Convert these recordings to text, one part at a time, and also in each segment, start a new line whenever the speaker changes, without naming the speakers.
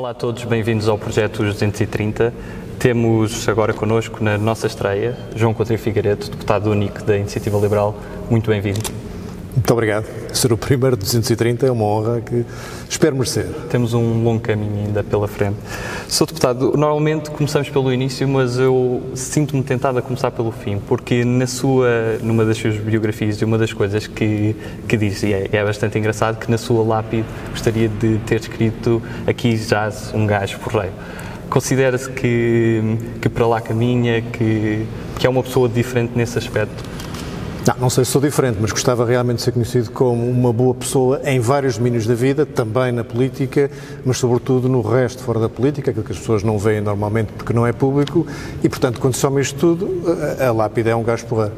Olá a todos, bem-vindos ao projeto Os 230. Temos agora connosco na nossa estreia João Coutinho Figueiredo, deputado único da Iniciativa Liberal. Muito bem-vindo.
Muito obrigado. Ser o primeiro de 230 é uma honra que espero merecer.
Temos um longo caminho ainda pela frente. Sou deputado, normalmente começamos pelo início, mas eu sinto-me tentado a começar pelo fim, porque na sua, numa das suas biografias, uma das coisas que, que diz, e é, é bastante engraçado, que na sua lápide gostaria de ter escrito aqui jaz um gajo porreiro. Considera-se que, que para lá caminha, que, que é uma pessoa diferente nesse aspecto?
Não, não sei se sou diferente, mas gostava realmente de ser conhecido como uma boa pessoa em vários domínios da vida, também na política, mas sobretudo no resto fora da política, aquilo que as pessoas não veem normalmente porque não é público, e portanto, quando soma isto tudo, a, lápide é um gás porreiro.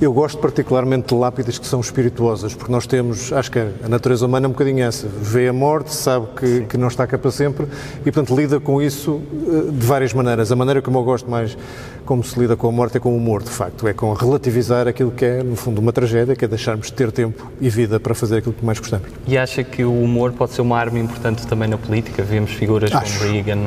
Eu gosto particularmente de lápides que são espirituosas, porque nós temos, acho que a natureza humana é um bocadinho essa, vê a morte, sabe que, que não está cá para sempre, e portanto lida com isso eh, de várias maneiras. A maneira como eu gosto mais como se lida com a morte é com o humor, de facto, é com relativizar aquilo que é no fundo, uma tragédia, que é deixarmos de ter tempo e vida para fazer aquilo que mais gostamos.
E acha que o humor pode ser uma arma importante também na política? Vemos figuras
Acho
como Reagan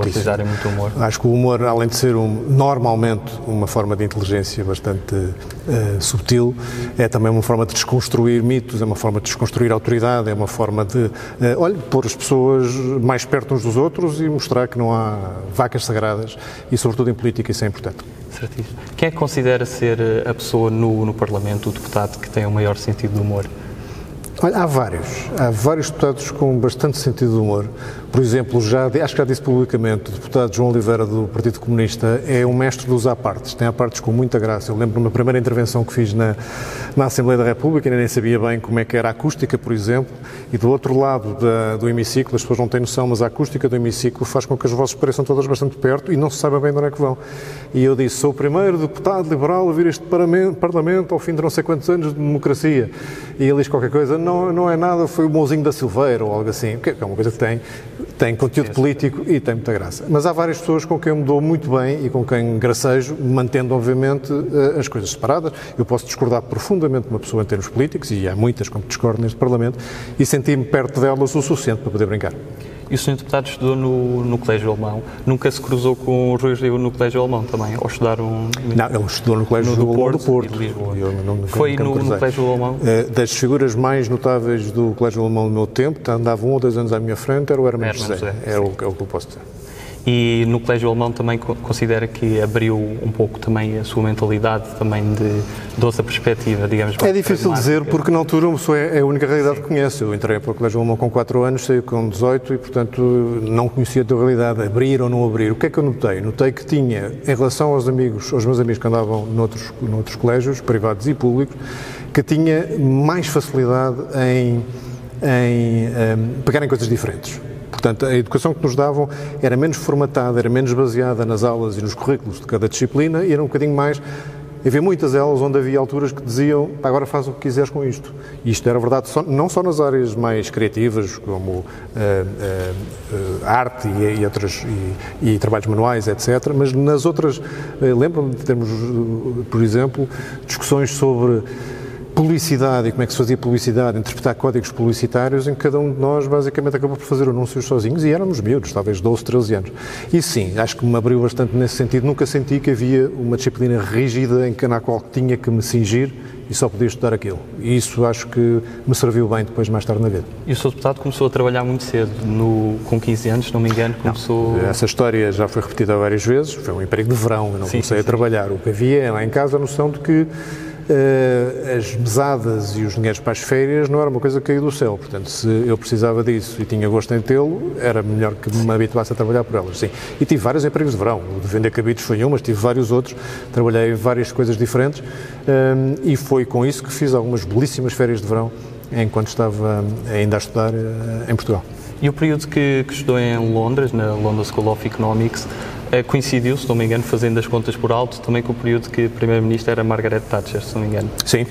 utilizarem muito humor.
Acho que o humor, além de ser um, normalmente uma forma de inteligência bastante uh, subtil, é também uma forma de desconstruir mitos, é uma forma de desconstruir autoridade, é uma forma de, uh, olha, pôr as pessoas mais perto uns dos outros e mostrar que não há vacas sagradas e, sobretudo, em política isso é importante.
Certíssimo. Quem é que considera ser a pessoa no, no Parlamento, o deputado, que tem o maior sentido de humor?
Olha, há vários. Há vários deputados com bastante sentido de humor. Por exemplo, já, acho que já disse publicamente, o deputado João Oliveira do Partido Comunista é um mestre dos apartes, tem apartes com muita graça. Eu lembro-me da primeira intervenção que fiz na, na Assembleia da República, ainda nem sabia bem como é que era a acústica, por exemplo, e do outro lado da, do hemiciclo, as pessoas não têm noção, mas a acústica do hemiciclo faz com que as vozes pareçam todas bastante perto e não se saiba bem de onde é que vão. E eu disse, sou o primeiro deputado liberal a vir este parlamento ao fim de não sei quantos anos de democracia. E ele diz qualquer coisa, não, não é nada, foi o Mouzinho da Silveira ou algo assim, que é uma coisa que tem tem conteúdo político e tem muita graça. Mas há várias pessoas com quem eu me dou muito bem e com quem gracejo, mantendo, obviamente, eh, as coisas separadas. Eu posso discordar profundamente de uma pessoa em termos políticos, e há muitas com que discordo neste Parlamento, e sentir-me perto delas o suficiente para poder brincar.
E o senhor deputado estudou no, no Colégio Alemão. Nunca se cruzou com o Rui Rio no Colégio Alemão também? Ou estudaram...
Não, ele estudou no Colégio
no do,
Porto,
do Porto.
De Lisboa. Eu
não, nunca, Foi nunca no, no, Colégio Alemão?
Uh, das figuras mais notáveis do Colégio Alemão do meu tempo, andava um ou dois anos à minha frente, era o Herman José. José. É, o, é o que eu posso dizer.
E no Colégio Alemão também considera que abriu um pouco também a sua mentalidade também de, de outra perspectiva, digamos.
É difícil dizer porque na altura uma pessoa é, é a única realidade Sim. que conhece. Eu entrei para o Colégio Alemão com 4 anos, saí com 18 e, portanto, não conhecia a tua realidade, abrir ou não abrir. O que é que eu notei? Notei que tinha, em relação aos amigos, aos meus amigos que andavam noutros, noutros colégios, privados e públicos, que tinha mais facilidade em, em um, pegarem coisas diferentes. Portanto, a educação que nos davam era menos formatada, era menos baseada nas aulas e nos currículos de cada disciplina e era um bocadinho mais Havia muitas aulas onde havia alturas que diziam agora faz o que quiseres com isto. E isto era verdade só, não só nas áreas mais criativas, como uh, uh, uh, arte e, e, outras, e, e, trabalhos manuais, etc., mas nas outras, lembro-me de termos, por exemplo, discussões sobre publicidade e como é que se fazia publicidade, interpretar códigos publicitários, em que cada um de nós basicamente acabou por fazer anúncios sozinhos e éramos miúdos, talvez 12, 13 anos. E sim, acho que me abriu bastante nesse sentido. Nunca senti que havia uma disciplina rígida em que, na qual tinha que me cingir e só podia estudar aquilo. E isso acho que me serviu bem depois, mais tarde na vida.
E o seu deputado começou a trabalhar muito cedo, no, com 15 anos, se não me engano, começou...
Não, essa história já foi repetida várias vezes, foi um emprego de verão, eu não sim, comecei sim, a trabalhar. O que havia lá em casa a noção de que as mesadas e os dinheiros para as férias não era uma coisa que caiu do céu. Portanto, se eu precisava disso e tinha gosto em tê-lo, era melhor que me habituasse a trabalhar por elas. Sim. E tive vários empregos de verão. O de vender cabides foi um, mas tive vários outros. Trabalhei várias coisas diferentes ehm, e foi com isso que fiz algumas belíssimas férias de verão enquanto estava ainda a estudar em Portugal.
E o período que, que estudou em Londres, na London School of Economics, eh, coincidiu, se não me engano, fazendo as contas por alto, também com o período que a Primeira-Ministra era Margaret Thatcher, se não me engano.
Sim.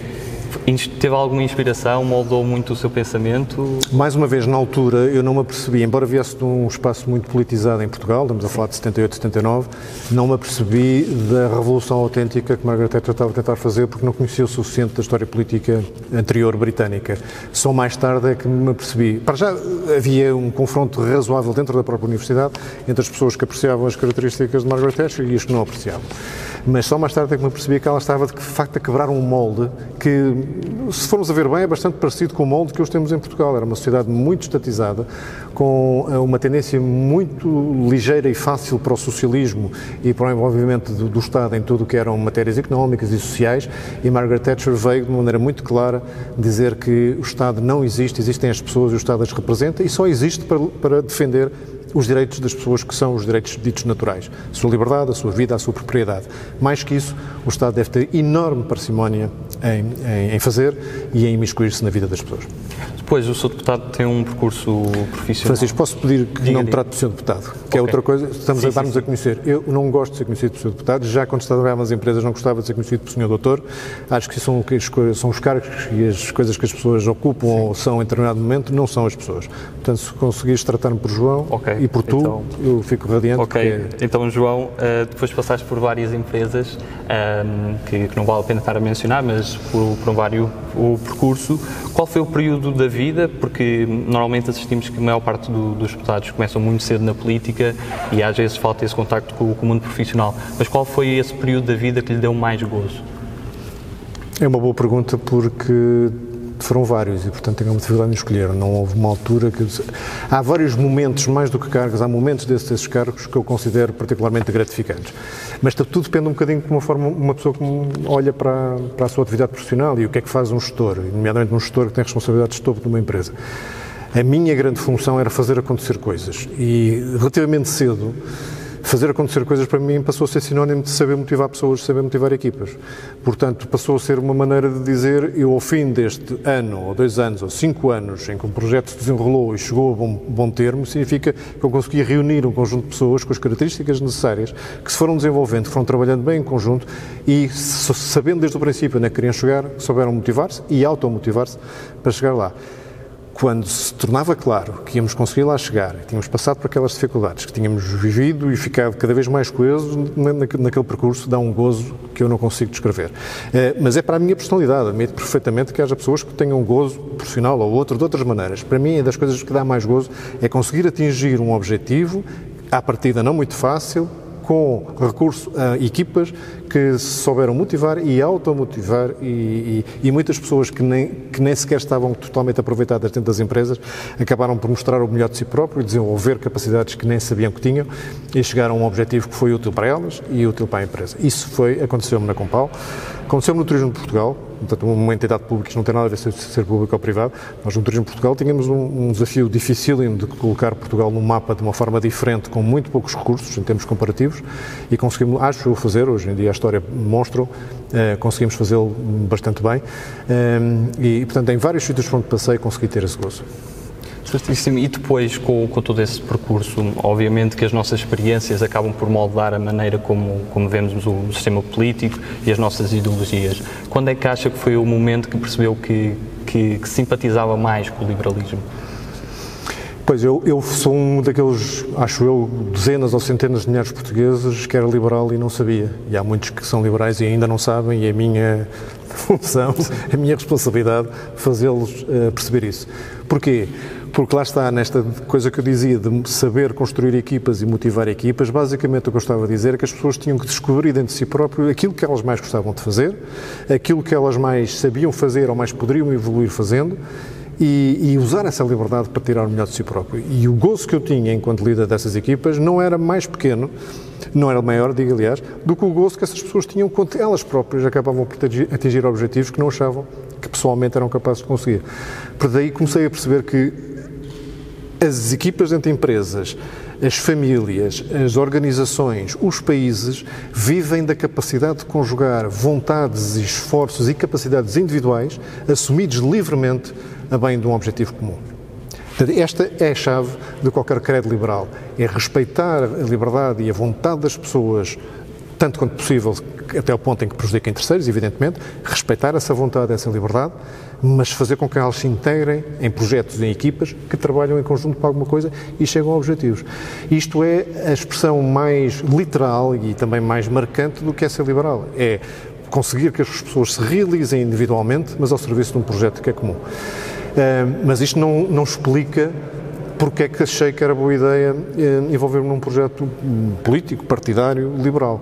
Teve alguma inspiração? Moldou muito o seu pensamento?
Mais uma vez, na altura, eu não me apercebi, embora viesse de um espaço muito politizado em Portugal, estamos a falar de 78, 79, não me apercebi da revolução autêntica que Margaret Thatcher estava a tentar fazer porque não conhecia o suficiente da história política anterior britânica. Só mais tarde é que me apercebi. Para já havia um confronto razoável dentro da própria universidade entre as pessoas que apreciavam as características de Margaret Thatcher e as que não apreciavam. Mas só mais tarde é que me percebi que ela estava de facto a quebrar um molde que, se formos a ver bem, é bastante parecido com o molde que hoje temos em Portugal. Era uma sociedade muito estatizada, com eh, uma tendência muito ligeira e fácil para o socialismo e para o envolvimento do, do Estado em tudo o que eram matérias económicas e sociais. E Margaret Thatcher veio de uma maneira muito clara dizer que o Estado não existe, existem as pessoas e o Estado as representa e só existe para, para defender os direitos das pessoas que são os direitos ditos naturais. A sua liberdade, a sua vida, a sua propriedade. Mais que isso, o Estado deve ter enorme parcimónia em, em, em fazer e em imiscuir-se na vida das pessoas.
Depois, o Sr. Deputado tem um percurso profissional.
Francisco, posso pedir que diga, não me trate de Sr. Deputado? Que é okay. é outra coisa, estamos sim, a dar-nos a conhecer. Eu não gosto de ser conhecido por Sr. Deputado, já quando estava nas empresas não gostava de ser conhecido por Sr. Doutor. Acho que são, são os cargos e as coisas que as pessoas ocupam sim. ou são em determinado momento, não são as pessoas. Portanto, se conseguires tratar-me por João okay. e por tu, então, eu fico radiante.
Ok, porque... então João, eh, depois passaste por várias empresas ehm, que, não vale a pena estar a mencionar, mas por, por um vário o percurso. Qual foi o período da vida? Porque normalmente assistimos que a maior parte do, dos deputados começam muito cedo na política e às vezes falta esse contacto com, com o mundo profissional. Mas qual foi esse período da vida que lhe deu mais gozo?
É uma boa pergunta porque foram vários e, portanto, tenho uma dificuldade em escolher. Não houve uma altura que. Há vários momentos, mais do que cargos, há momentos desses, desses cargos que eu considero particularmente gratificantes. Mas tudo depende um bocadinho de uma forma, uma pessoa que olha para, para a sua atividade profissional e o que é que faz um gestor, nomeadamente um gestor que tem responsabilidades de topo de uma empresa. A minha grande função era fazer acontecer coisas e, relativamente cedo, fazer acontecer coisas para mim passou a ser sinónimo de saber motivar pessoas, de saber motivar equipas. Portanto, passou a ser uma maneira de dizer, eu ao fim deste ano, ou dois anos, ou cinco anos, em que um projeto se desenrolou e chegou a bom, bom termo, significa que eu consegui reunir um conjunto de pessoas com as características necessárias, que se foram desenvolvendo, que foram trabalhando bem em conjunto e sabendo desde o princípio onde é que queriam chegar, souberam motivar-se e automotivar-se para chegar lá quando se tornava claro que íamos conseguir lá chegar, que tínhamos passado por aquelas dificuldades, que tínhamos vivido e ficado cada vez mais coesos naquele percurso, dá um gozo que eu não consigo descrever. Eh, mas é para a minha personalidade, admito perfeitamente que haja pessoas que tenham gozo profissional ou outro de outras maneiras. Para mim, é das coisas que dá mais gozo é conseguir atingir um objetivo, à partida não muito fácil, com recurso a equipas que se souberam motivar e automotivar e, e, e muitas pessoas que nem, que nem sequer estavam totalmente aproveitadas dentro das empresas acabaram por mostrar o melhor de si próprio desenvolver capacidades que nem sabiam que tinham e chegaram a um objetivo que foi útil para elas e útil para a empresa. Isso foi, aconteceu-me na Compal, aconteceu-me no Turismo de Portugal, portanto, uma entidade pública, isto não tem nada a ver com ser público ou privado. Nós, no Turismo Portugal, tínhamos um, um desafio difícil de colocar Portugal num mapa de uma forma diferente, com muito poucos recursos, em termos comparativos, e conseguimos, acho eu, fazer, hoje em dia a história mostra, eh, conseguimos fazê-lo bastante bem, eh, e, portanto, em vários sítios onde passei, consegui ter esse gozo.
Certíssimo. E depois, com, com, todo esse percurso, obviamente que as nossas experiências acabam por moldar a maneira como, como vemos o sistema político e as nossas ideologias. Quando é que acha que foi o momento que percebeu que, que, que simpatizava mais com o liberalismo?
Pois, eu, eu, sou um daqueles, acho eu, dezenas ou centenas de milhares portugueses que era liberal e não sabia. E há muitos que são liberais e ainda não sabem, e é a minha função, a minha responsabilidade fazê-los uh, perceber isso. Porquê? Porque lá está, nesta coisa que eu dizia de saber construir equipas e motivar equipas, basicamente o que eu estava a dizer é que as pessoas tinham que descobrir dentro de si próprio aquilo que elas mais gostavam de fazer, aquilo que elas mais sabiam fazer ou mais poderiam evoluir fazendo e, e, usar essa liberdade para tirar o melhor de si próprio. E o gozo que eu tinha enquanto líder dessas equipas não era mais pequeno, não era maior, digo aliás, do que o gozo que essas pessoas tinham quando elas próprias acabavam por atingir objetivos que não achavam que pessoalmente eram capazes de conseguir. Por daí comecei a perceber que as equipas entre empresas, as famílias, as organizações, os países vivem da capacidade de conjugar vontades, esforços e capacidades individuais assumidos livremente a bem de um objetivo comum. Esta é a chave de qualquer credo liberal, é respeitar a liberdade e a vontade das pessoas, tanto quanto possível, até ao ponto em que prejudiquem terceiros, evidentemente, respeitar essa vontade, essa liberdade, mas fazer com que elas se integrem em projetos, em equipas que trabalham em conjunto para alguma coisa e chegam a objetivos. Isto é a expressão mais literal e também mais marcante do que é ser liberal. É conseguir que as pessoas se realizem individualmente, mas ao serviço de um projeto que é comum. Uh, mas isto não, não explica porque é que achei que era boa ideia uh, envolver-me num projeto político, partidário, liberal.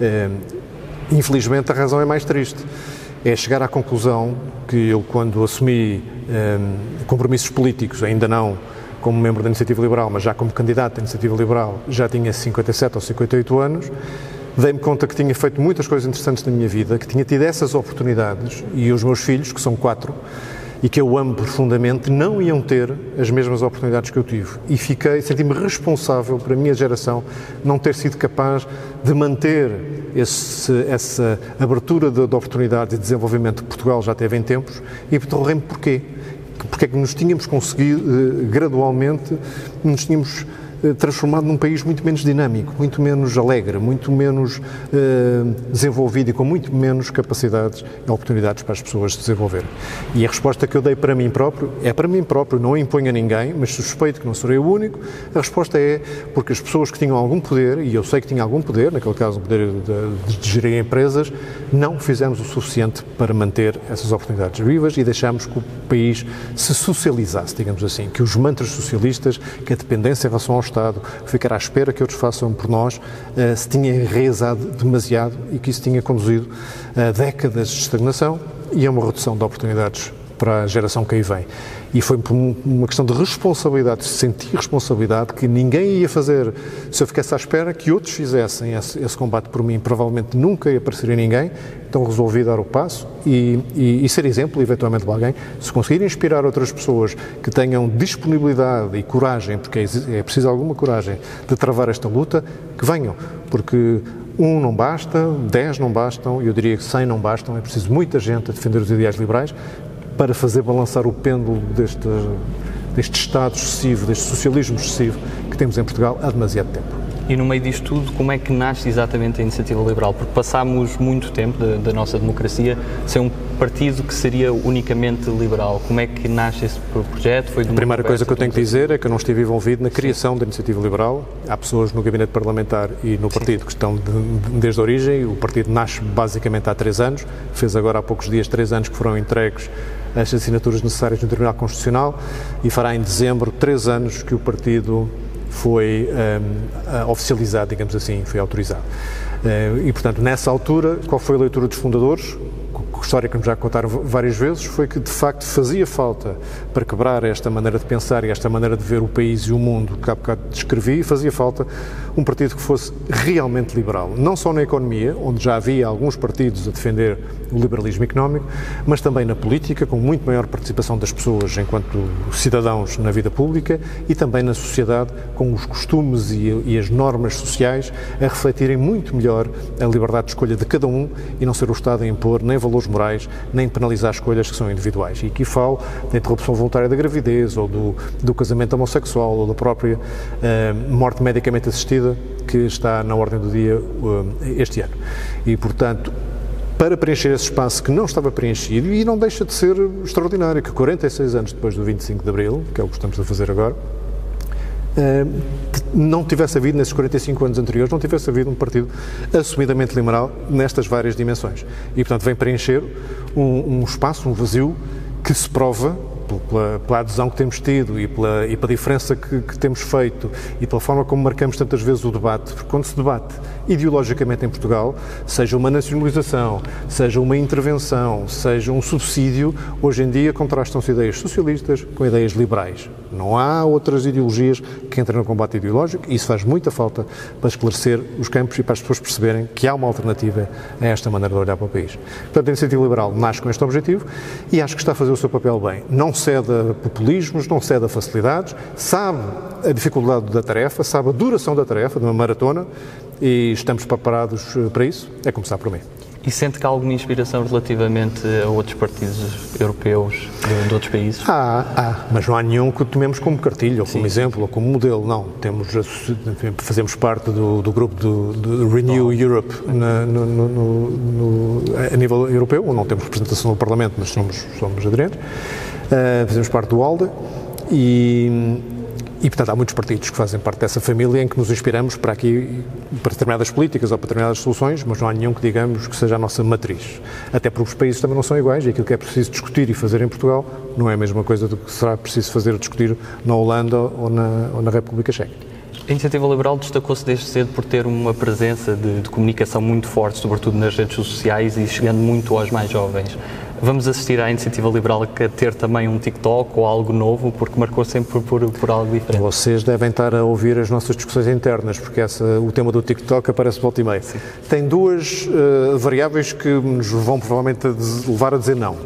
Uh, infelizmente, a razão é mais triste. É chegar à conclusão que eu, quando assumi compromissos políticos, ainda não como membro da Iniciativa Liberal, mas já como candidato da Iniciativa Liberal, já tinha 57 ou 58 anos, dei-me conta que tinha feito muitas coisas interessantes na minha vida, que tinha tido essas oportunidades e os meus filhos, que são quatro, e que eu amo profundamente, não iam ter as mesmas oportunidades que eu tive. E fiquei, senti-me responsável para a minha geração não ter sido capaz de manter esse, essa abertura de, de oportunidades e desenvolvimento que Portugal já teve em tempos e perguntei-me porquê. Porque é que nos tínhamos conseguido, eh, gradualmente, nos tínhamos transformado num país muito menos dinâmico, muito menos alegre, muito menos eh, desenvolvido e com muito menos capacidades e oportunidades para as pessoas se desenvolverem. E a resposta que eu dei para mim próprio é para mim próprio, não imponho a ninguém, mas suspeito que não serei o único. A resposta é porque as pessoas que tinham algum poder, e eu sei que tinham algum poder, naquele caso o poder de, de gerir empresas, não fizemos o suficiente para manter essas oportunidades vivas e deixamos que o país se socializasse, digamos assim, que os mantras socialistas, que a dependência em relação ao Estado, ficar à espera que outros façam por nós, uh, se tinha enraizado demasiado e que isso tinha conduzido a décadas de estagnação e a uma redução de oportunidades para a geração que aí vem. E foi uma questão de responsabilidade, de sentir responsabilidade, que ninguém ia fazer se eu ficasse à espera que outros fizessem esse, esse combate por mim. Provavelmente nunca ia aparecer ninguém, então resolvi dar o passo e, e, e, ser exemplo, eventualmente, de alguém. Se conseguir inspirar outras pessoas que tenham disponibilidade e coragem, porque é, é preciso alguma coragem de travar esta luta, que venham, porque um não basta, dez não bastam, eu diria que cem não bastam, é preciso muita gente a defender os ideais liberais, para fazer balançar o pêndulo deste, deste Estado excessivo, deste socialismo excessivo que temos em Portugal há demasiado tempo.
E no meio disto tudo, como é que nasce exatamente a Iniciativa Liberal? Porque passámos muito tempo da, da nossa democracia sem um partido que seria unicamente liberal. Como é que nasce esse projeto?
Foi a primeira coisa que eu tenho que dizer é que eu não estive envolvido na criação Sim. da Iniciativa Liberal. Há pessoas no gabinete parlamentar e no partido Sim. que estão de, de, desde a origem. O partido nasce basicamente há três anos. Fez agora há poucos dias três anos que foram entregues as assinaturas necessárias no Tribunal Constitucional e fará em dezembro três anos que o partido foi um, oficializado, digamos assim, foi autorizado. Uh, e, portanto, nessa altura, qual foi a leitura dos fundadores? História que nos já contaram várias vezes, foi que de facto fazia falta para quebrar esta maneira de pensar e esta maneira de ver o país e o mundo que há bocado descrevi, fazia falta um partido que fosse realmente liberal. Não só na economia, onde já havia alguns partidos a defender o liberalismo económico, mas também na política, com muito maior participação das pessoas enquanto cidadãos na vida pública e também na sociedade, com os costumes e, e as normas sociais a refletirem muito melhor a liberdade de escolha de cada um e não ser o Estado a impor nem valores morais, nem penalizar escolhas que são individuais. E aqui falo da interrupção voluntária da gravidez, ou do, do casamento homossexual, ou da própria uh, morte medicamente assistida, que está na ordem do dia uh, este ano. E, portanto, para preencher esse espaço que não estava preenchido, e não deixa de ser extraordinário, que 46 anos depois do 25 de Abril, que é o que estamos a fazer agora, eh, não tivesse havido, nesses 45 anos anteriores, não tivesse havido um partido assumidamente liberal nestas várias dimensões. E, portanto, vem preencher um, um espaço, um vazio, que se prova pela, pela, adesão que temos tido e pela, e pela diferença que, que, temos feito e pela forma como marcamos tantas vezes o debate, porque quando se debate ideologicamente em Portugal, seja uma nacionalização, seja uma intervenção, seja um subsídio, hoje em dia contrastam-se ideias socialistas com ideias liberais. Não há outras ideologias que entrem no combate ideológico e isso faz muita falta para esclarecer os campos e para as pessoas perceberem que há uma alternativa a esta maneira de olhar para o país. Portanto, a Iniciativa Liberal nasce com este objetivo e acho que está a fazer o seu papel bem. Não cede a populismos, não cede a facilidades, sabe a dificuldade da tarefa, sabe a duração da tarefa, de uma maratona, e estamos preparados eh, para isso. É começar por mim.
E sente que há alguma inspiração relativamente a outros partidos europeus de, de outros países?
Há, há, mas não há nenhum que tomemos como cartilho, ou como Sim. exemplo, ou como modelo, não. Temos, fazemos parte do, do grupo do, do Renew Europe na, no, no, no, a nível europeu, não temos representação no Parlamento, mas somos, somos aderentes. Uh, fazemos parte do ALDE e e, portanto, há muitos partidos que fazem parte dessa família em que nos inspiramos para aqui, para determinadas políticas ou para determinadas soluções, mas não há nenhum que digamos que seja a nossa matriz. Até porque os países também não são iguais e aquilo que é preciso discutir e fazer em Portugal não é a mesma coisa do que será preciso fazer ou discutir na Holanda ou na, ou na República Checa.
A Iniciativa Liberal destacou-se desde cedo por ter uma presença de, de, comunicação muito forte, sobretudo nas redes sociais e chegando muito aos mais jovens. Vamos assistir à iniciativa liberal a ter também um TikTok ou algo novo, porque marcou sempre por, por, algo diferente.
Vocês devem estar a ouvir as nossas discussões internas, porque essa, o tema do TikTok aparece volta e meia. Tem duas uh, variáveis que nos vão provavelmente levar a dizer não.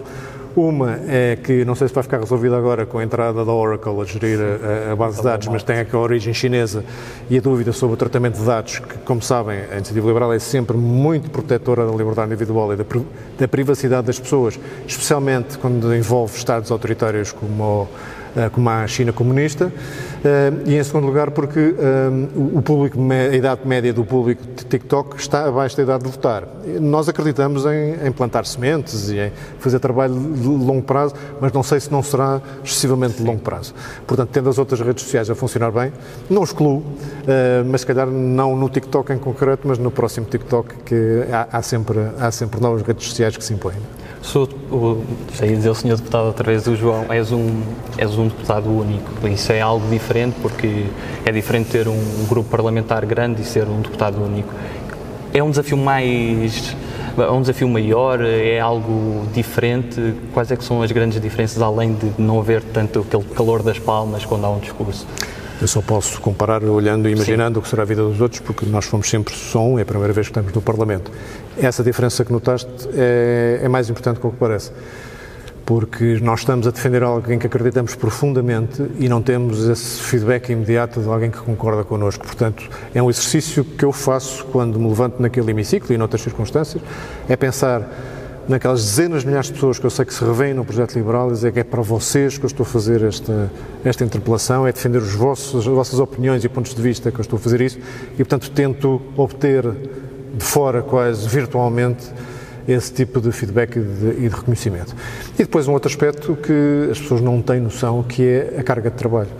Uma é que, não sei se vai ficar resolvida agora com a entrada da Oracle a gerir a, a base de dados, mas tem aqui a origem chinesa e a dúvida sobre o tratamento de dados, que, como sabem, a iniciativa liberal é sempre muito protetora da liberdade individual e da, da privacidade das pessoas, especialmente quando envolve Estados autoritários como eh, como a China comunista, eh, e em segundo lugar porque eh, o público, a idade média do público de TikTok está abaixo da idade de votar. Nós acreditamos em, plantar sementes e em fazer trabalho de longo prazo, mas não sei se não será excessivamente de longo prazo. Portanto, tendo as outras redes sociais a funcionar bem, não excluo, mas se calhar não no TikTok em concreto, mas no próximo TikTok, que há sempre, há sempre novas redes sociais que se impõem.
Sou, o, ia dizer o senhor deputado outra vez, o João, és um, és um deputado único. Isso é algo diferente porque é diferente ter um grupo parlamentar grande e ser um deputado único. É um desafio mais é um desafio maior? É algo diferente? Quais é que são as grandes diferenças, além de não haver tanto aquele calor das palmas quando há um discurso?
Eu só posso comparar olhando e imaginando Sim. o que será a vida dos outros, porque nós fomos sempre som, é a primeira vez que estamos no Parlamento. Essa diferença que notaste é, é mais importante do que parece porque nós estamos a defender alguém que acreditamos profundamente e não temos esse feedback imediato de alguém que concorda connosco. Portanto, é um exercício que eu faço quando me levanto naquele hemiciclo e noutras circunstâncias, é pensar naquelas dezenas de milhares de pessoas que eu sei que se revêem no projeto liberal e dizer que é para vocês que eu estou a fazer esta, esta interpelação, é defender os vossos, as vossas opiniões e pontos de vista que eu estou a fazer isso e, portanto, tento obter de fora, quase virtualmente, esse tipo de feedback e de, e de, reconhecimento. E depois um outro aspecto que as pessoas não têm noção, que é a carga de trabalho.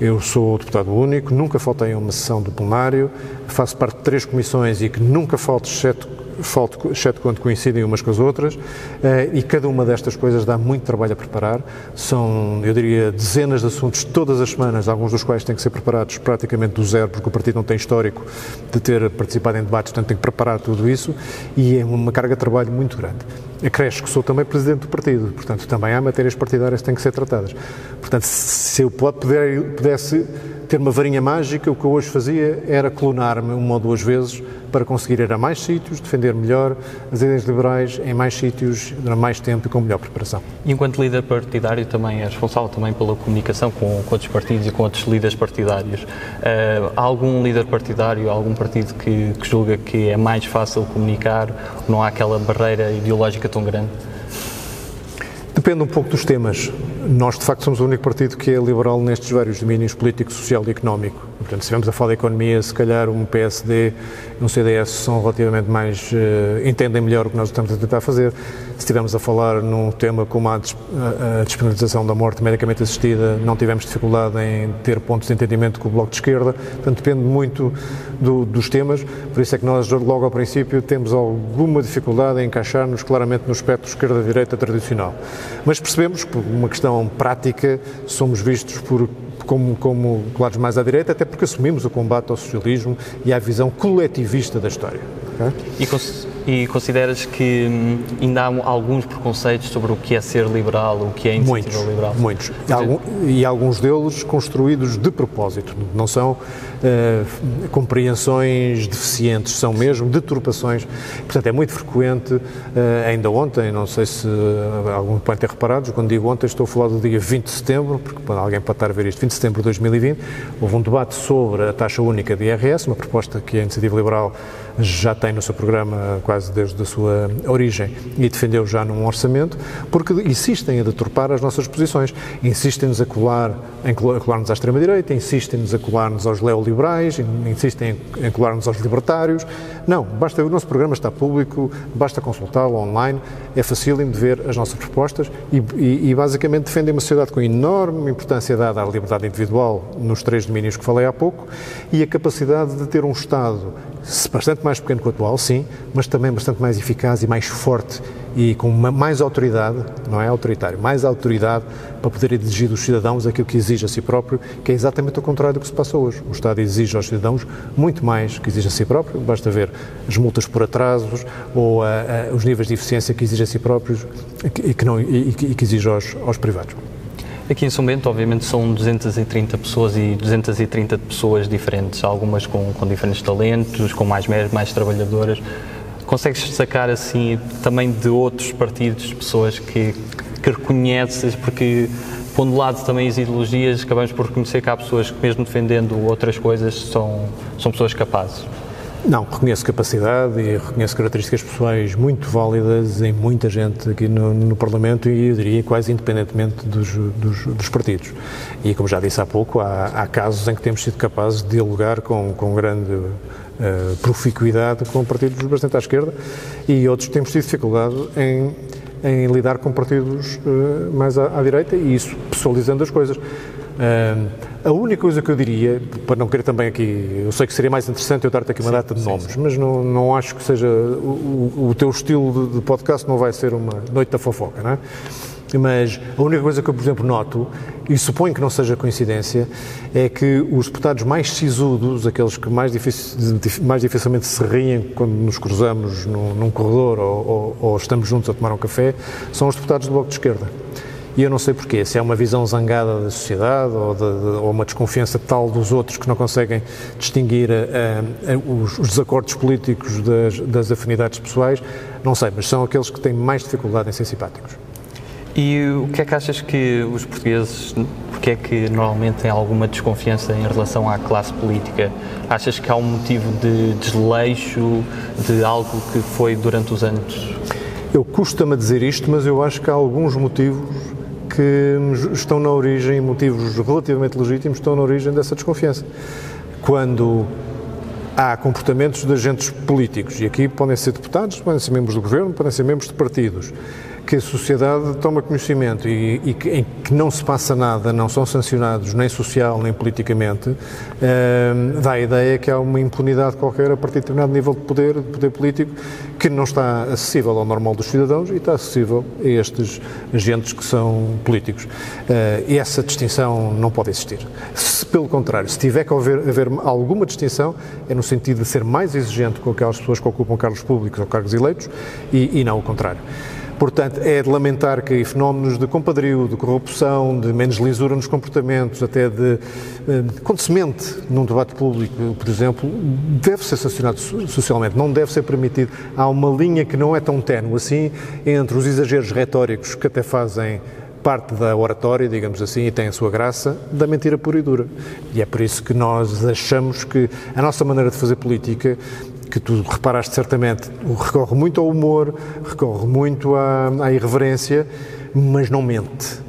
Eu sou deputado único, nunca faltei a uma sessão do plenário, faço parte de três comissões e que nunca falto, exceto falto, exceto quando coincidem umas com as outras, eh, e cada uma destas coisas dá muito trabalho a preparar. São, eu diria, dezenas de assuntos todas as semanas, alguns dos quais têm que ser preparados praticamente do zero, porque o partido não tem histórico de ter participado em debates, portanto tem que preparar tudo isso, e é uma carga de trabalho muito grande. Acresce que sou também presidente do partido, portanto também há matérias partidárias que têm que ser tratadas. Portanto, se eu pudesse ter uma varinha mágica, o que eu hoje fazia era clonar-me uma ou duas vezes para conseguir ir a mais sítios, defender melhor as ideias liberais em mais sítios, durante mais tempo e com melhor preparação.
E enquanto líder partidário também é responsável também pela comunicação com, com outros partidos e com outros líderes partidários. Uh, há algum líder partidário, algum partido que, que julga que é mais fácil comunicar, não há aquela barreira ideológica tão grande?
Depende um pouco dos temas. Nós, de facto, somos o único partido que é liberal nestes vários domínios político, social e económico. Portanto, se estivermos a falar de economia, se calhar um PSD e um CDS são relativamente mais. Uh, entendem melhor o que nós estamos a tentar fazer. Se estivermos a falar num tema como a, despenalização da morte medicamente assistida, não tivemos dificuldade em ter pontos de entendimento com o Bloco de Esquerda. Portanto, depende muito do, dos temas. Por isso é que nós, logo ao princípio, temos alguma dificuldade em encaixar-nos claramente no espectro esquerda-direita tradicional. Mas percebemos, por uma questão prática, somos vistos por como, como colados mais à direita, até porque assumimos o combate ao socialismo e à visão coletivista da história.
Okay? E, e, consideras que hum, ainda há alguns preconceitos sobre o que é ser liberal, o que é iniciativa
muitos,
liberal?
Muitos. E, algum, e alguns deles construídos de propósito. Não são uh, compreensões deficientes, são mesmo deturpações. Portanto, é muito frequente, uh, ainda ontem, não sei se uh, algum pode ter reparado, quando digo ontem estou a falar do dia 20 de setembro, porque alguém pode estar a ver isto, 20 de setembro de 2020, houve um debate sobre a taxa única de IRS, uma proposta que a Iniciativa Liberal já tem no seu programa quase desde a sua origem e defendeu já num orçamento, porque insistem a deturpar as nossas posições, insistem-nos a colar, em colar-nos à extrema-direita, insistem-nos a colar-nos aos neoliberais, insistem em colar-nos aos libertários. Não, basta, o nosso programa está público, basta consultá-lo online, é facílimo de ver as nossas propostas e, e, e basicamente defendem uma sociedade com enorme importância dada à liberdade individual nos três domínios que falei há pouco e a capacidade de ter um Estado bastante mais pequeno que o atual, sim, mas também bastante mais eficaz e mais forte e com mais autoridade, não é autoritário, mais autoridade para poder exigir dos cidadãos aquilo que exige a si próprio, que é exatamente o contrário do que se passa hoje. O Estado exige aos cidadãos muito mais que exige a si próprio, basta ver as multas por atrasos ou a, a, os níveis de eficiência que exige a si próprios e que, não, e, e que exige aos, aos privados.
Aqui em São Bento, obviamente, são 230 pessoas e 230 pessoas diferentes, algumas com, com diferentes talentos, com mais méritos, mais trabalhadoras. Consegues destacar, assim, também de outros partidos, pessoas que, que reconheces, porque pondo de lado também as ideologias, acabamos por reconhecer que há pessoas que, mesmo defendendo outras coisas, são, são pessoas capazes.
Não, reconheço capacidade e reconheço características pessoais muito válidas em muita gente aqui no, no Parlamento e eu diria quase independentemente dos, dos, dos, partidos. E como já disse há pouco, há, há, casos em que temos sido capazes de dialogar com, com grande uh, proficuidade com partidos bastante à esquerda e outros temos tido dificuldade em, em lidar com partidos uh, mais à, à, direita e isso pessoalizando as coisas. A única coisa que eu diria, para não querer também aqui, eu sei que seria mais interessante eu dar-te aqui uma sim, data de sim, nomes, sim. mas não, não acho que seja. O, o teu estilo de, de, podcast não vai ser uma noite da fofoca, não é? Mas a única coisa que eu, por exemplo, noto, e suponho que não seja coincidência, é que os deputados mais sisudos, aqueles que mais, dificil, mais dificilmente se riem quando nos cruzamos num, num corredor ou, ou, ou estamos juntos a tomar um café, são os deputados do Bloco de Esquerda. E eu não sei porquê, se é uma visão zangada da sociedade ou, de, de, ou uma desconfiança tal dos outros que não conseguem distinguir uh, uh, os, os, desacordos políticos das, das afinidades pessoais, não sei, mas são aqueles que têm mais dificuldade em ser simpáticos.
E o que é que achas que os portugueses, porque é que normalmente têm alguma desconfiança em relação à classe política? Achas que há um motivo de desleixo, de algo que foi durante os anos?
Eu custa-me dizer isto, mas eu acho que há alguns motivos que estão na origem, motivos relativamente legítimos, estão na origem dessa desconfiança. Quando há comportamentos de agentes políticos, e aqui podem ser deputados, podem ser membros do governo, podem ser membros de partidos, que a sociedade toma conhecimento e, e que, em que não se passa nada, não são sancionados nem social nem politicamente, uh, dá a ideia que há uma impunidade qualquer a partir de determinado nível de poder, de poder político, que não está acessível ao normal dos cidadãos e está acessível a estes agentes que são políticos. Uh, e essa distinção não pode existir. Se, pelo contrário, se tiver que haver, haver alguma distinção, é no sentido de ser mais exigente com aquelas pessoas que ocupam cargos públicos ou cargos eleitos e, e não o contrário. Portanto, é de lamentar que fenómenos de compadrio, de corrupção, de menos lisura nos comportamentos, até de. Eh, quando se mente num debate público, por exemplo, deve ser sancionado socialmente, não deve ser permitido. Há uma linha que não é tão ténue assim entre os exageros retóricos que até fazem parte da oratória, digamos assim, e tem a sua graça, da mentira pura e dura. E é por isso que nós achamos que a nossa maneira de fazer política que tu reparaste certamente, recorre muito ao humor, recorre muito à, à irreverência, mas não mente.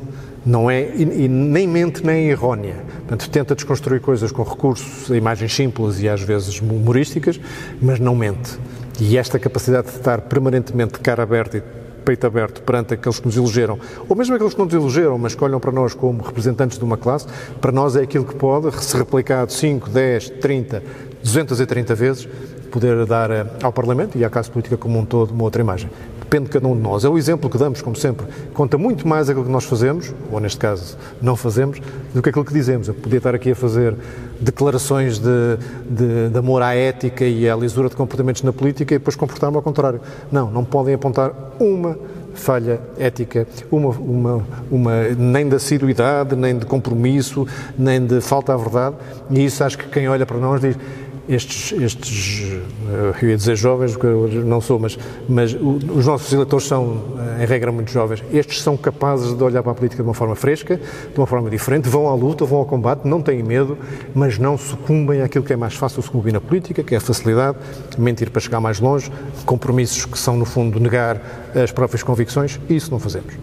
Não é, e, e, nem mente nem é errónea. Portanto, tenta desconstruir coisas com recursos, imagens simples e às vezes humorísticas, mas não mente. E esta capacidade de estar permanentemente de cara aberta e peito aberto perante aqueles que nos elegeram, ou mesmo aqueles que não nos elegeram, mas que olham para nós como representantes de uma classe, para nós é aquilo que pode, se replicado 5, 10, 30, 230 vezes, poder dar eh, ao Parlamento e à classe política como um todo uma outra imagem. Depende de cada um de nós. É o exemplo que damos, como sempre. Conta muito mais aquilo que nós fazemos, ou neste caso não fazemos, do que aquilo que dizemos. Eu podia estar aqui a fazer declarações de, de, de amor à ética e à lisura de comportamentos na política e depois comportar-me ao contrário. Não, não podem apontar uma falha ética, uma, uma, uma, nem de assiduidade, nem de compromisso, nem de falta à verdade, e isso acho que quem olha para nós diz estes, estes eu ia dizer jovens, não sou, mas, mas os nossos eleitores são, em regra, muito jovens. Estes são capazes de olhar para a política de uma forma fresca, de uma forma diferente, vão à luta, vão ao combate, não têm medo, mas não sucumbem àquilo que é mais fácil sucumbir na política, que é a facilidade, mentir para chegar mais longe, compromissos que são, no fundo, negar as próprias convicções, e isso não fazemos.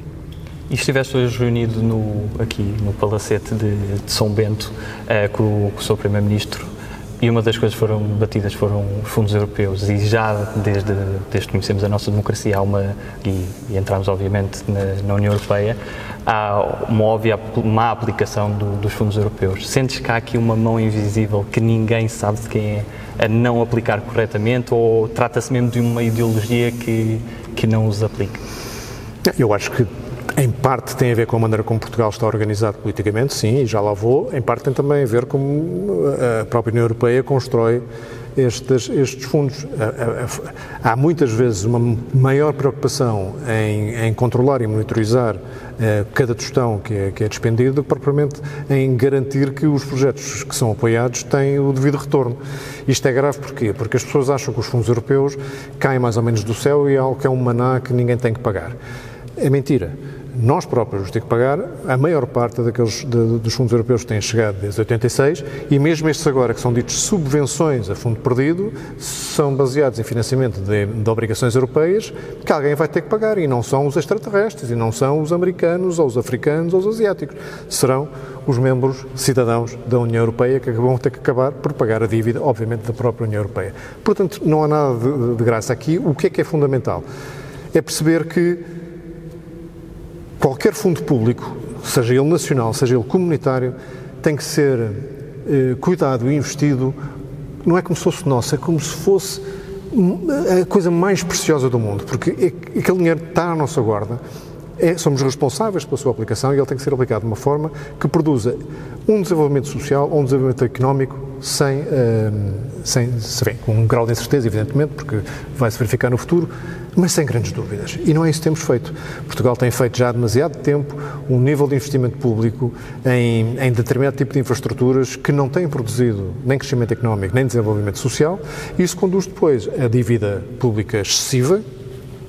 E estiveste hoje reunido no, aqui no Palacete de, de São Bento com, com o seu Primeiro-Ministro e uma das coisas que foram batidas foram os fundos europeus e já desde, desde que conhecemos a nossa democracia há uma, e, e entramos obviamente na, na, União Europeia, há uma óbvia má aplicação do, dos fundos europeus. Sentes que há aqui uma mão invisível que ninguém sabe de quem é a não aplicar corretamente ou trata-se mesmo de uma ideologia que, que não os aplica?
Eu acho que em parte tem a ver com a maneira como Portugal está organizado politicamente, sim, e já lá vou. Em parte tem também a ver com a própria União Europeia constrói estes, estes fundos. Há muitas vezes uma maior preocupação em, em controlar e monitorizar eh, cada tostão que é, que é despendido propriamente em garantir que os projetos que são apoiados têm o devido retorno. Isto é grave porquê? Porque as pessoas acham que os fundos europeus caem mais ou menos do céu e é algo que é um maná que ninguém tem que pagar. É mentira nós próprios vamos ter que pagar a maior parte daqueles, de, dos fundos europeus que têm chegado desde 86 e mesmo estes agora, que são ditos subvenções a fundo perdido, são baseados em financiamento de, de obrigações europeias que alguém vai ter que pagar e não são os extraterrestres e não são os americanos ou os africanos ou os asiáticos. Serão os membros cidadãos da União Europeia que vão ter que acabar por pagar a dívida, obviamente, da própria União Europeia. Portanto, não há nada de, de graça aqui. O que é que é fundamental? É perceber que qualquer fundo público, seja ele nacional, seja ele comunitário, tem que ser eh, cuidado e investido, não é como se fosse nosso, é como se fosse a coisa mais preciosa do mundo, porque é aquele dinheiro está à nossa guarda, é, somos responsáveis pela sua aplicação e ele tem que ser aplicado de uma forma que produza um desenvolvimento social ou um desenvolvimento económico sem, uh, sem, bem, com um grau de incerteza, evidentemente, porque vai se verificar no futuro, mas sem grandes dúvidas. E não é isso que temos feito. Portugal tem feito já há demasiado tempo um nível de investimento público em, em determinado tipo de infraestruturas que não tem produzido nem crescimento económico nem desenvolvimento social. Isso conduz depois a dívida pública excessiva,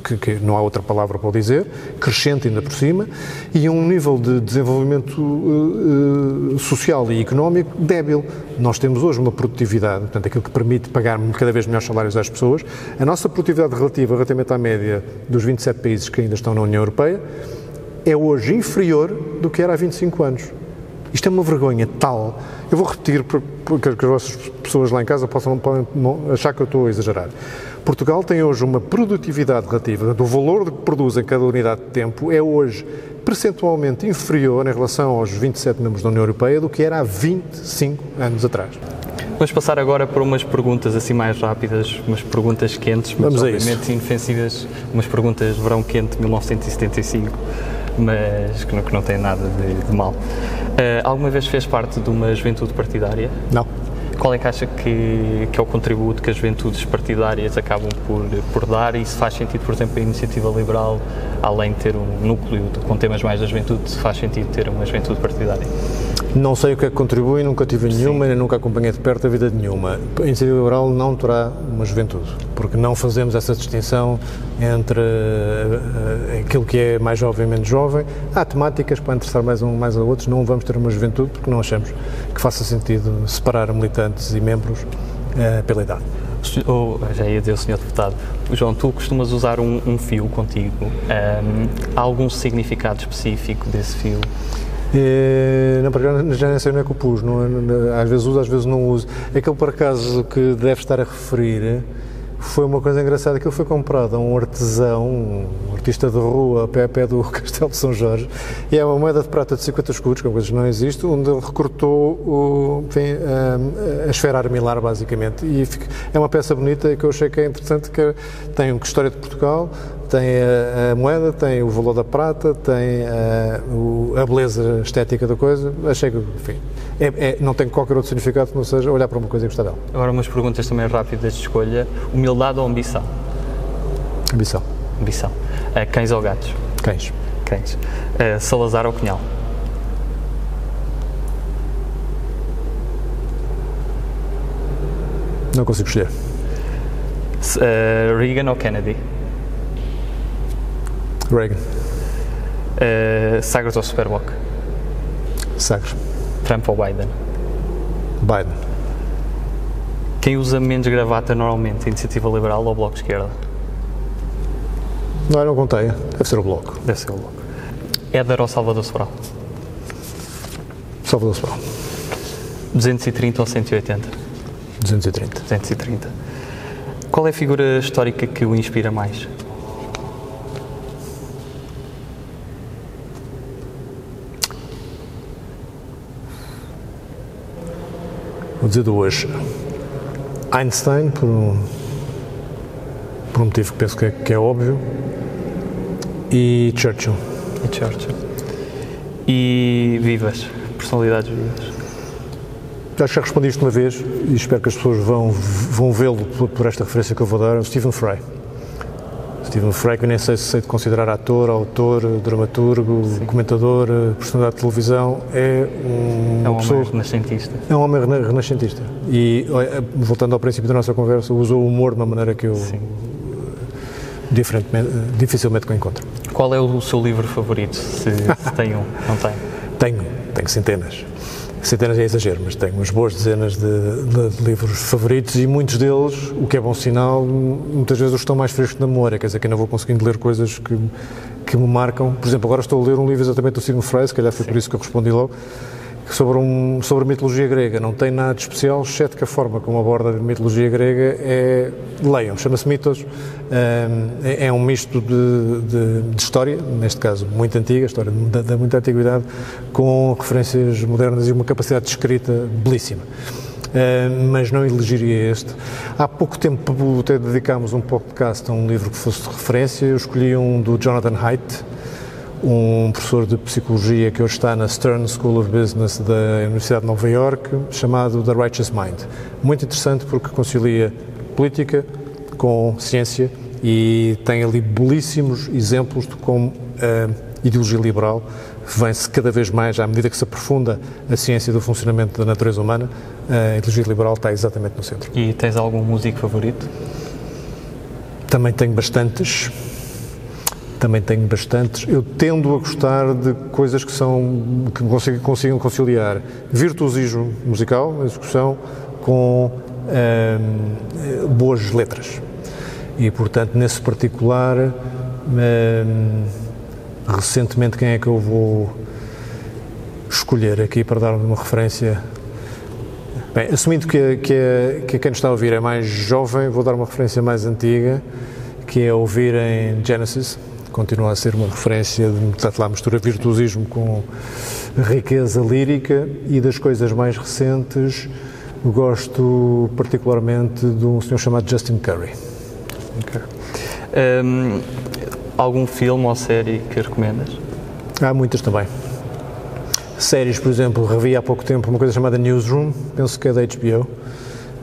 que, que, não há outra palavra para dizer, crescente ainda por cima, e um nível de desenvolvimento uh, social e económico débil. Nós temos hoje uma produtividade, portanto, aquilo que permite pagar cada vez melhores salários às pessoas. A nossa produtividade relativa, relativamente à média dos 27 países que ainda estão na União Europeia, é hoje inferior do que era há 25 anos. Isto é uma vergonha tal. Eu vou repetir porque as vossas pessoas lá em casa possam, podem achar que eu estou a exagerar. Portugal tem hoje uma produtividade relativa do valor que produz em cada unidade de tempo é hoje percentualmente inferior em relação aos 27 membros da União Europeia do que era há 25 anos atrás.
Vamos passar agora para umas perguntas assim mais rápidas, umas perguntas quentes, mas Vamos obviamente inofensivas, umas perguntas de verão quente 1975, mas que não, que não têm nada de, de mal. Uh, alguma vez fez parte de uma juventude partidária?
Não.
Qual é que acha que, que é o contributo que as juventudes partidárias acabam por, por dar e se faz sentido, por exemplo, a iniciativa liberal, além de ter um núcleo de, com temas mais da juventude, se faz sentido ter uma juventude partidária?
Não sei o que é que contribui, nunca tive nenhuma, nem nunca acompanhei de perto a vida de nenhuma. A iniciativa liberal não terá uma juventude, porque não fazemos essa distinção entre uh, aquilo que é mais jovem e menos jovem. Há temáticas para interessar mais um mais a outros, não vamos ter uma juventude porque não achamos que faça sentido separar militantes e membros uh, pela idade.
Oh, já ia dizer senhor deputado. João, tu costumas usar um, um fio contigo. Um, há algum significado específico desse fio?
É, não, para já nem sei onde é que o pus, não, às vezes uso, às vezes não uso. Aquele por acaso que deve estar a referir foi uma coisa engraçada que ele foi comprado a um artesão, um artista de rua, a pé a pé do Castelo de São Jorge, e é uma moeda de prata de 50 escudos, que é coisa não existe, onde ele recortou o, enfim, a, a, esfera armilar, basicamente. E é uma peça bonita que eu achei que é interessante, que tem uma história de Portugal, tem a, a, moeda, tem o valor da prata, tem a, o, a beleza estética da coisa. Achei que, enfim, é, é, não tem qualquer outro significado que não seja olhar para uma coisa e gostar dela.
Agora, umas perguntas também rápidas de escolha: humildade ou ambição?
Ambição.
Ambição. Uh, cães ou gatos?
Cães.
Cães. Uh, Salazar ou Cunhal?
Não consigo escolher.
Eh, Reagan ou Kennedy?
Reagan.
Eh, Sagres ou Superboc?
Sagres.
Trump ou Biden?
Biden.
Quem usa menos gravata normalmente? Iniciativa Liberal ou Bloco de Esquerda?
Não, eu não contei. Deve ser o Bloco.
Deve ser o Bloco. Éder ou Salvador Sobral?
Salvador Sobral.
230 ou 180?
230.
230. Qual é a figura histórica que o inspira mais?
Vou dizer duas. Einstein, por um, por um motivo que penso que é, que é óbvio, e Churchill.
E Churchill. E vivas, personalidades vivas.
Acho que já respondi isto uma vez e espero que as pessoas vão, vão vê-lo por, por esta referência que eu vou dar, o Stephen Fry. Stephen Fry, que eu nem sei se sei de considerar ator, autor, dramaturgo, comentador, personalidade de televisão, é um,
É um
pessoa...
homem renascentista.
É um homem rena- renascentista. E, olha, voltando ao princípio da nossa conversa, usou o humor de uma maneira que eu
Sim.
diferentemente, dificilmente que eu encontro.
Qual é o seu livro favorito? Se, se tem um, não tem.
Tenho, tenho centenas. Centenas é exagero, mas tenho umas boas dezenas de, de- de livros favoritos e muitos deles, o que é bom sinal, muitas vezes os estão mais frescos na memória, quer dizer que ainda vou conseguindo ler coisas que, que me marcam. Por exemplo, agora estou a ler um livro exatamente do Sigmund Freud, se calhar foi por isso que eu respondi logo, sobre, um, sobre a mitologia grega. Não tem nada de especial, exceto que a forma como aborda a mitologia grega é. Leiam, chama-se Mitos. É, é um misto de, de- de história, neste caso muito antiga, história da, da muita antiguidade, com referências modernas e uma capacidade de escrita belíssima. Hum, mas não elegeria este. Há pouco tempo até dedicámos um podcast a um livro que fosse de referência. Eu escolhi um do Jonathan Haidt, um professor de psicologia que hoje está na Stern School of Business da Universidade de Nova York, chamado The Righteous Mind. Muito interessante porque concilia política com ciência e tem ali belíssimos exemplos de como a ideologia liberal vem-se cada vez mais, à medida que se aprofunda a ciência do funcionamento da natureza humana, a ideologia liberal está exatamente no centro.
E tens algum músico favorito?
Também tenho bastantes. Também tenho bastantes. Eu tendo a gostar de coisas que são que consigam, consigam conciliar virtuosismo musical, execução, com hum, boas letras. E, portanto, nesse particular, hum, recentemente, quem é que eu vou escolher aqui para dar uma referência? Bem, assumindo que, que, que quem nos está a ouvir é mais jovem, vou dar uma referência mais antiga, que é ouvir em Genesis. Continua a ser uma referência de portanto, lá mistura virtuosismo com riqueza lírica e das coisas mais recentes gosto particularmente de um senhor chamado Justin Curry.
Hum, algum filme ou série que recomendas?
Há muitas também. Séries, por exemplo, revi há pouco tempo uma coisa chamada Newsroom, penso que é da HBO,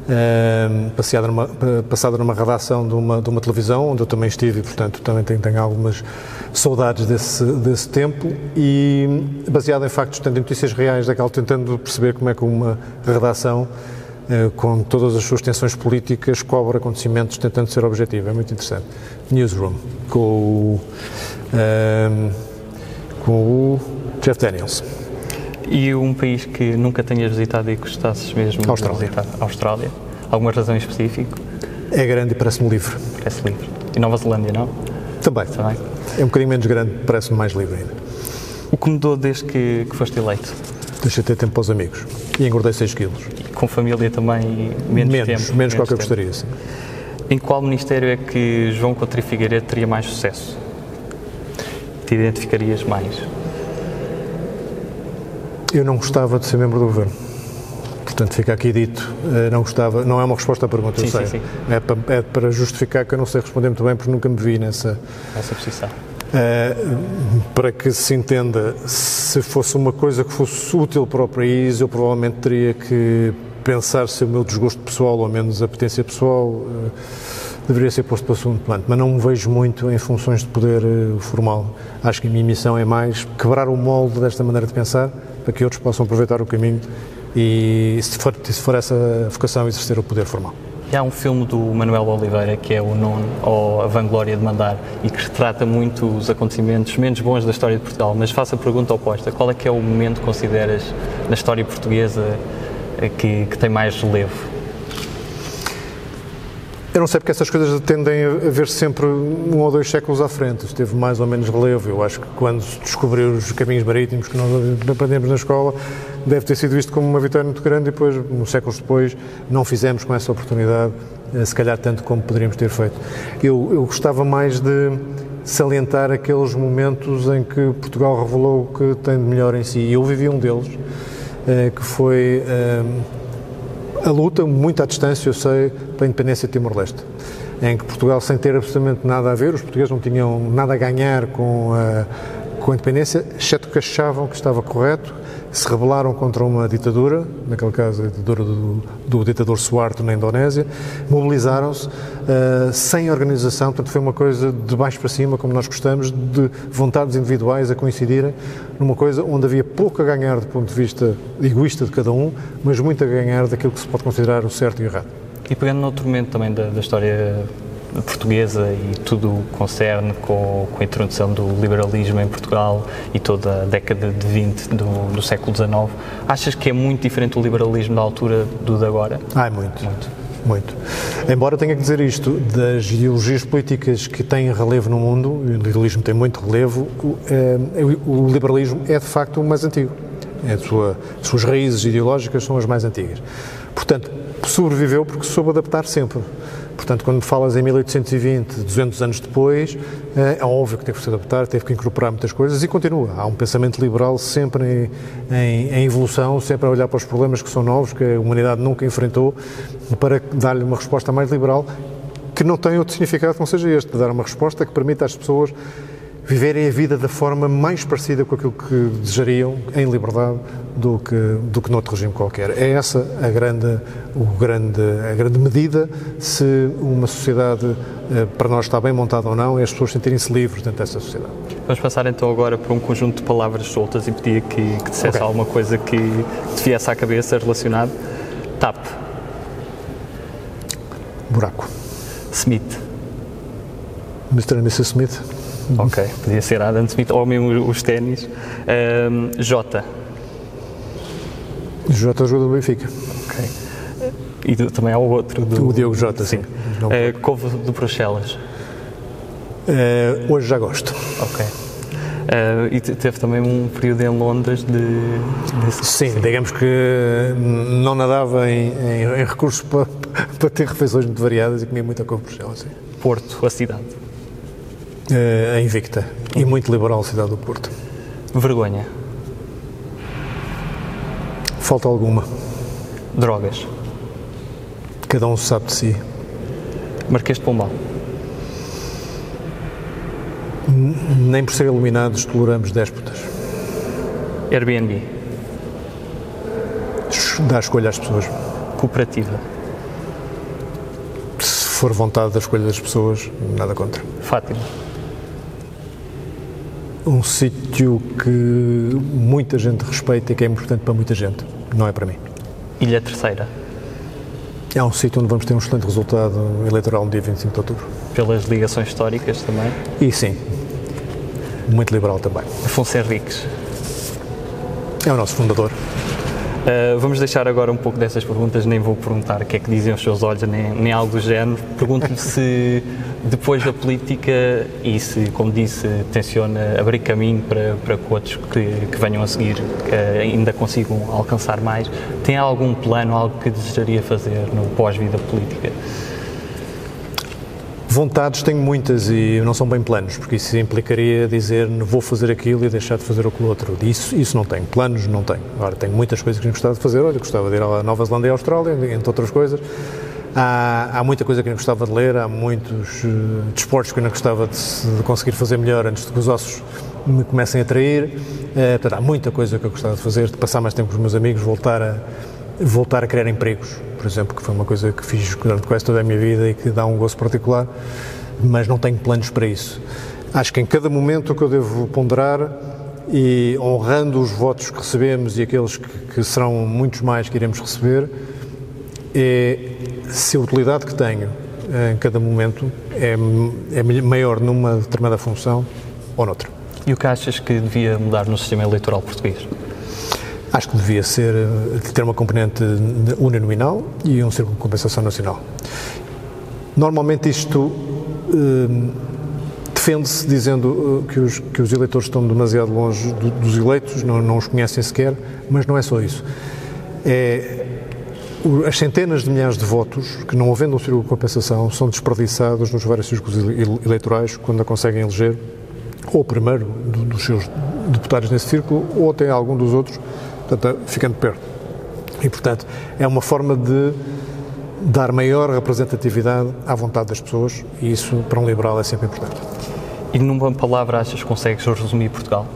ehm, passeada numa, pa- passada numa redação de uma, de uma televisão, onde eu também estive e, portanto, também tenho, tenho algumas saudades desse, desse tempo, e baseada em factos, em notícias reais daquela, tentando perceber como é que uma redação, eh, com todas as suas tensões políticas, cobre acontecimentos tentando ser objetivo. É muito interessante. Newsroom, com o, ehm, com o Jeff Daniels.
E um país que nunca tenhas visitado e gostasses mesmo
Austrália.
de visitar? Austrália. Alguma razão em específico?
É grande e parece-me livre.
Parece livre. E Nova Zelândia, não?
Também.
Também.
É um bocadinho menos grande, parece-me mais livre ainda.
O que mudou desde que, que foste eleito?
Deixa ter tempo para os amigos. E engordei 6 quilos.
E com família também menos,
menos,
tempo?
menos que o que eu gostaria, sim.
Em qual ministério é que João Coutinho Figueiredo teria mais sucesso? Te identificarias mais?
Eu não gostava de ser membro do governo. Portanto, fica aqui dito, eh, não gostava, não é uma resposta à pergunta, eu
Sim,
sei.
sim, sim.
É, para, é para justificar que eu não sei responder muito bem porque nunca me vi nessa.
Essa posição.
Eh, para que se entenda, se fosse uma coisa que fosse útil para o país, eu provavelmente teria que pensar se o meu desgosto pessoal, ou menos a potência pessoal, eh, deveria ser posto para o segundo plano. Mas não me vejo muito em funções de poder formal. Acho que a minha missão é mais quebrar o molde desta maneira de pensar, para que outros possam aproveitar o caminho e, se for, se for essa vocação, exercer o poder formal.
Há um filme do Manuel Oliveira que é o Nono, ou A Vanglória de Mandar, e que retrata muito os acontecimentos menos bons da história de Portugal. Mas faço a pergunta oposta: qual é que é o momento que consideras na história portuguesa eh, que, que tem mais relevo?
Eu não sei porque essas coisas tendem a ver sempre um ou dois séculos à frente. Isso teve mais ou menos relevo. Eu acho que quando se descobriu os caminhos marítimos que nós aprendemos na escola, deve ter sido visto como uma vitória muito grande e depois, uns séculos depois, não fizemos com essa oportunidade, eh, se calhar tanto como poderíamos ter feito. Eu, eu gostava mais de salientar aqueles momentos em que Portugal revelou o que tem de melhor em si. E eu vivi um deles, eh, que foi eh, a luta, muito à distância, eu sei, pela independência de Timor-Leste, em que Portugal, sem ter absolutamente nada a ver, os portugueses não tinham nada a ganhar com a, com a independência, exceto que achavam que estava correto, se rebelaram contra uma ditadura, naquele caso a ditadura do, do ditador Suarto na Indonésia, mobilizaram-se uh, sem organização, portanto foi uma coisa de baixo para cima, como nós gostamos, de vontades individuais a coincidirem numa coisa onde havia pouco a ganhar do ponto de vista egoísta de cada um, mas muito a ganhar daquilo que se pode considerar o certo e o errado.
E pegando noutro momento também da, da história portuguesa e tudo o concerne com, com, a introdução do liberalismo em Portugal e toda a década de 20 do, do século XIX, achas que é muito diferente o liberalismo da altura do de agora?
Ah, é muito. Muito. Muito. Embora tenha que dizer isto, das ideologias políticas que têm relevo no mundo, o liberalismo tem muito relevo, o, é, o liberalismo é de facto o mais antigo. É sua, as suas raízes ideológicas são as mais antigas. Portanto, sobreviveu porque soube adaptar sempre. Portanto, quando falas em 1820, 200 anos depois, eh, é óbvio que teve que se adaptar, teve que incorporar muitas coisas e continua. Há um pensamento liberal sempre em, em, em, evolução, sempre a olhar para os problemas que são novos, que a humanidade nunca enfrentou, para dar-lhe uma resposta mais liberal, que não tem outro significado que não seja este, dar uma resposta que permita às pessoas viverem a vida da forma mais parecida com aquilo que desejariam, em liberdade, do que, do que noutro regime qualquer. É essa a grande, o grande, a grande medida se uma sociedade eh, para nós está bem montada ou não, é as pessoas sentirem-se livres dentro dessa sociedade.
Vamos passar então agora para um conjunto de palavras soltas e pedir que, que dissesse okay. alguma coisa que te viesse à cabeça relacionado. TAP.
Buraco.
Smith.
Mr. e Mrs. Smith.
Ok, podia ser Adam Smith ou mesmo os ténis. Um, J.
Jota jogador do Benfica.
Ok. E do, também há o outro do.
O Diogo Jota, sim. sim.
Uh, Couve do Bruxelas.
Uh, hoje já gosto.
Ok. Uh, e teve também um período em Londres de.
Sim, digamos que não nadava em, em, em recursos para, para, ter refeições muito variadas e comia muita couve Bruxelas. Sim.
Porto, a cidade.
Uh, a Invicta. E muito liberal cidade do Porto.
Vergonha.
Falta alguma.
Drogas.
Cada um sabe de si.
Marquês de Pombal.
Nem por ser iluminados toleramos déspotas.
Airbnb.
Dá escolha às pessoas.
Cooperativa.
Se for vontade da escolha das pessoas, nada contra.
Fátima.
Um sítio que muita gente respeita e que é importante para muita gente. Não é para mim.
Ilha Terceira.
É um sítio onde vamos ter um excelente resultado eleitoral no dia 25 de outubro.
Pelas ligações históricas também?
E sim. Muito liberal também.
Afonso Henriques.
É o nosso fundador.
Uh, vamos deixar agora um pouco dessas perguntas, nem vou perguntar o que é que dizem os seus olhos, nem, nem algo do género. Pergunto-lhe se depois da política e se, como disse, tenciona abrir caminho para, para que outros que, que venham a seguir uh, ainda consigam alcançar mais. Tem algum plano, algo que desejaria fazer no pós-vida política?
Vontades tenho muitas e não são bem planos, porque isso implicaria dizer vou fazer aquilo e deixar de fazer aquilo outro. Isso, isso não tenho. Planos não tenho. Agora, tenho muitas coisas que gostava de fazer. Olha, gostava de ir à Nova Zelândia e à Austrália, entre outras coisas. Há, há muita coisa que eu gostava de ler, há muitos uh, desportos que eu não gostava de, de, conseguir fazer melhor antes de que os ossos me comecem a trair. Uh, portanto, há muita coisa que eu gostava de fazer, de passar mais tempo com os meus amigos, voltar a, voltar a criar empregos por exemplo, que foi uma coisa que fiz durante quase toda a minha vida e que dá um gosto particular, mas não tenho planos para isso. Acho que em cada momento o que eu devo ponderar e honrando os votos que recebemos e aqueles que, que serão muitos mais que iremos receber, é se a utilidade que tenho em cada momento é, é maior numa determinada função ou noutra.
E o que achas que devia mudar no sistema eleitoral português?
Acho que devia ser ter uma componente uninominal e um círculo de compensação nacional. Normalmente isto eh, defende-se dizendo eh, que os, que os eleitores estão demasiado longe do, dos eleitos, não, não os conhecem sequer, mas não é só isso. É, as centenas de milhares de votos que, não havendo um círculo de compensação, são desperdiçados nos vários círculos eleitorais quando a conseguem eleger ou o primeiro dos seus deputados nesse círculo ou até algum dos outros, portanto, ficando perto. E, portanto, é uma forma de dar maior representatividade à vontade das pessoas e isso, para um liberal, é sempre importante.
E numa palavra achas que consegues resumir Portugal?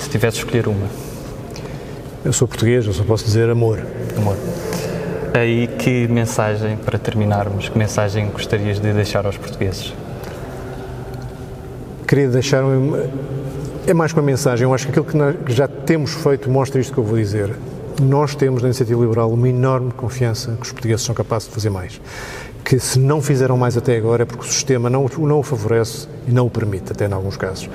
Se tivesse de escolher uma.
Eu sou português, eu só posso dizer amor.
Amor. Aí que mensagem, para terminarmos, que mensagem gostarias de deixar aos portugueses?
Queria deixar é mais uma mensagem, eu acho que aquilo que, nós, que já temos feito mostra isto que eu vou dizer. Nós temos na Iniciativa Liberal uma enorme confiança que os portugueses são capazes de fazer mais que se não fizeram mais até agora é porque o sistema não, não o favorece e não o permite, até em alguns casos.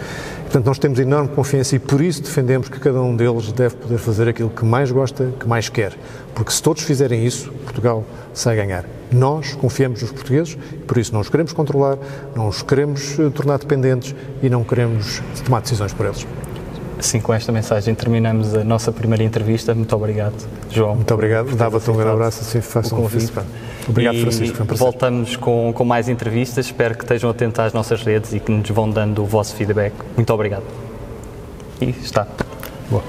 Portanto, nós temos enorme confiança e por isso defendemos que cada um deles deve poder fazer aquilo que mais gosta, que mais quer. Porque se todos fizerem isso, Portugal a ganhar. Nós confiamos nos portugueses e por isso não os queremos controlar, não os queremos eh, tornar dependentes e não queremos tomar decisões por eles.
Assim, com esta mensagem terminamos a nossa primeira entrevista. Muito obrigado, João.
Muito obrigado. Dava-te um grande abraço, assim façam
o convite.
Obrigado, e Francisco.
Foi um voltamos com, com mais entrevistas. Espero que estejam atentos às nossas redes e que nos vão dando o vosso feedback. Muito obrigado. E está.
Boa.